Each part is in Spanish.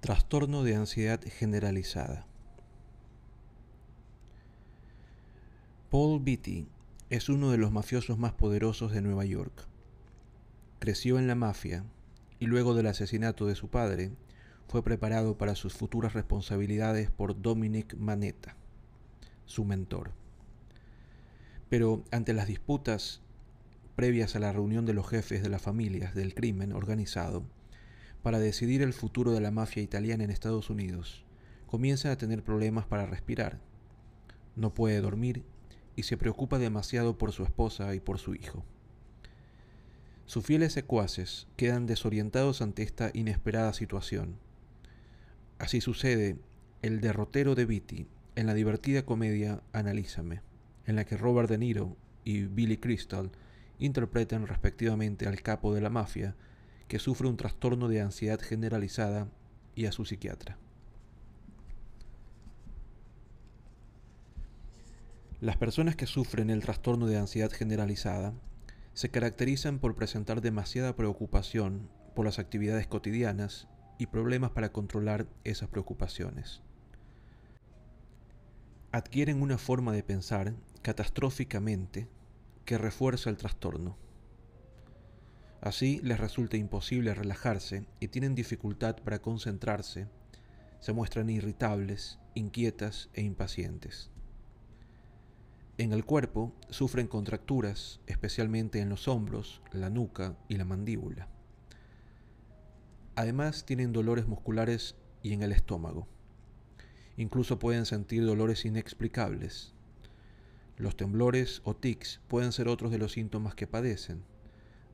Trastorno de ansiedad generalizada. Paul Beatty es uno de los mafiosos más poderosos de Nueva York. Creció en la mafia y luego del asesinato de su padre fue preparado para sus futuras responsabilidades por Dominic Manetta, su mentor. Pero ante las disputas previas a la reunión de los jefes de las familias del crimen organizado, para decidir el futuro de la mafia italiana en Estados Unidos, comienza a tener problemas para respirar. No puede dormir y se preocupa demasiado por su esposa y por su hijo. Sus fieles secuaces quedan desorientados ante esta inesperada situación. Así sucede el derrotero de Beatty en la divertida comedia Analízame, en la que Robert De Niro y Billy Crystal interpretan respectivamente al capo de la mafia que sufre un trastorno de ansiedad generalizada y a su psiquiatra. Las personas que sufren el trastorno de ansiedad generalizada se caracterizan por presentar demasiada preocupación por las actividades cotidianas y problemas para controlar esas preocupaciones. Adquieren una forma de pensar catastróficamente que refuerza el trastorno. Así les resulta imposible relajarse y tienen dificultad para concentrarse, se muestran irritables, inquietas e impacientes. En el cuerpo sufren contracturas, especialmente en los hombros, la nuca y la mandíbula. Además tienen dolores musculares y en el estómago. Incluso pueden sentir dolores inexplicables. Los temblores o tics pueden ser otros de los síntomas que padecen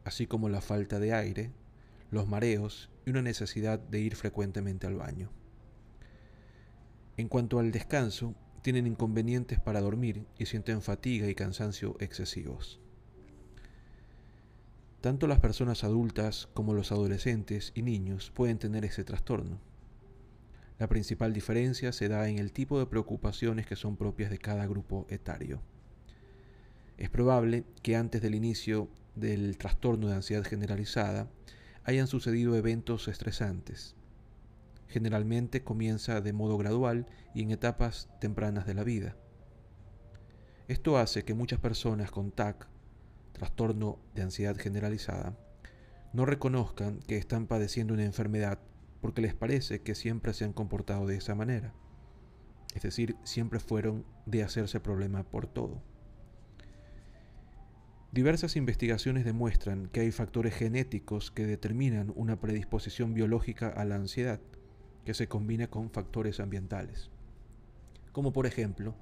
así como la falta de aire, los mareos y una necesidad de ir frecuentemente al baño. En cuanto al descanso, tienen inconvenientes para dormir y sienten fatiga y cansancio excesivos. Tanto las personas adultas como los adolescentes y niños pueden tener ese trastorno. La principal diferencia se da en el tipo de preocupaciones que son propias de cada grupo etario. Es probable que antes del inicio del trastorno de ansiedad generalizada hayan sucedido eventos estresantes. Generalmente comienza de modo gradual y en etapas tempranas de la vida. Esto hace que muchas personas con TAC, trastorno de ansiedad generalizada, no reconozcan que están padeciendo una enfermedad porque les parece que siempre se han comportado de esa manera. Es decir, siempre fueron de hacerse problema por todo. Diversas investigaciones demuestran que hay factores genéticos que determinan una predisposición biológica a la ansiedad, que se combina con factores ambientales, como por ejemplo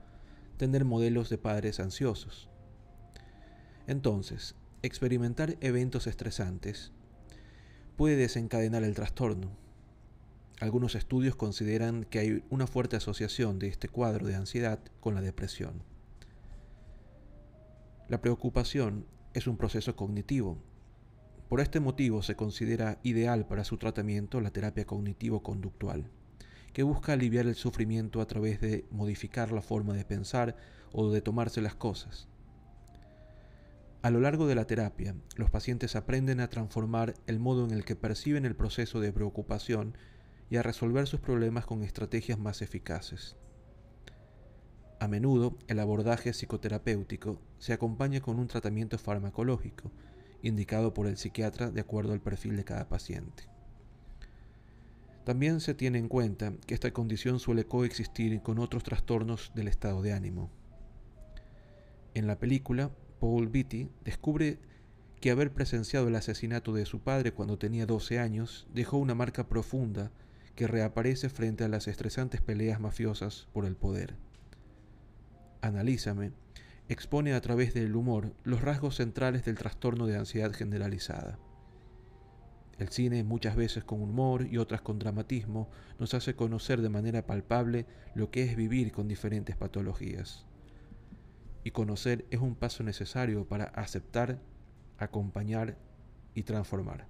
tener modelos de padres ansiosos. Entonces, experimentar eventos estresantes puede desencadenar el trastorno. Algunos estudios consideran que hay una fuerte asociación de este cuadro de ansiedad con la depresión. La preocupación es un proceso cognitivo. Por este motivo se considera ideal para su tratamiento la terapia cognitivo-conductual, que busca aliviar el sufrimiento a través de modificar la forma de pensar o de tomarse las cosas. A lo largo de la terapia, los pacientes aprenden a transformar el modo en el que perciben el proceso de preocupación y a resolver sus problemas con estrategias más eficaces. A menudo el abordaje psicoterapéutico se acompaña con un tratamiento farmacológico, indicado por el psiquiatra de acuerdo al perfil de cada paciente. También se tiene en cuenta que esta condición suele coexistir con otros trastornos del estado de ánimo. En la película, Paul Beatty descubre que haber presenciado el asesinato de su padre cuando tenía 12 años dejó una marca profunda que reaparece frente a las estresantes peleas mafiosas por el poder. Analízame expone a través del humor los rasgos centrales del trastorno de ansiedad generalizada. El cine, muchas veces con humor y otras con dramatismo, nos hace conocer de manera palpable lo que es vivir con diferentes patologías. Y conocer es un paso necesario para aceptar, acompañar y transformar.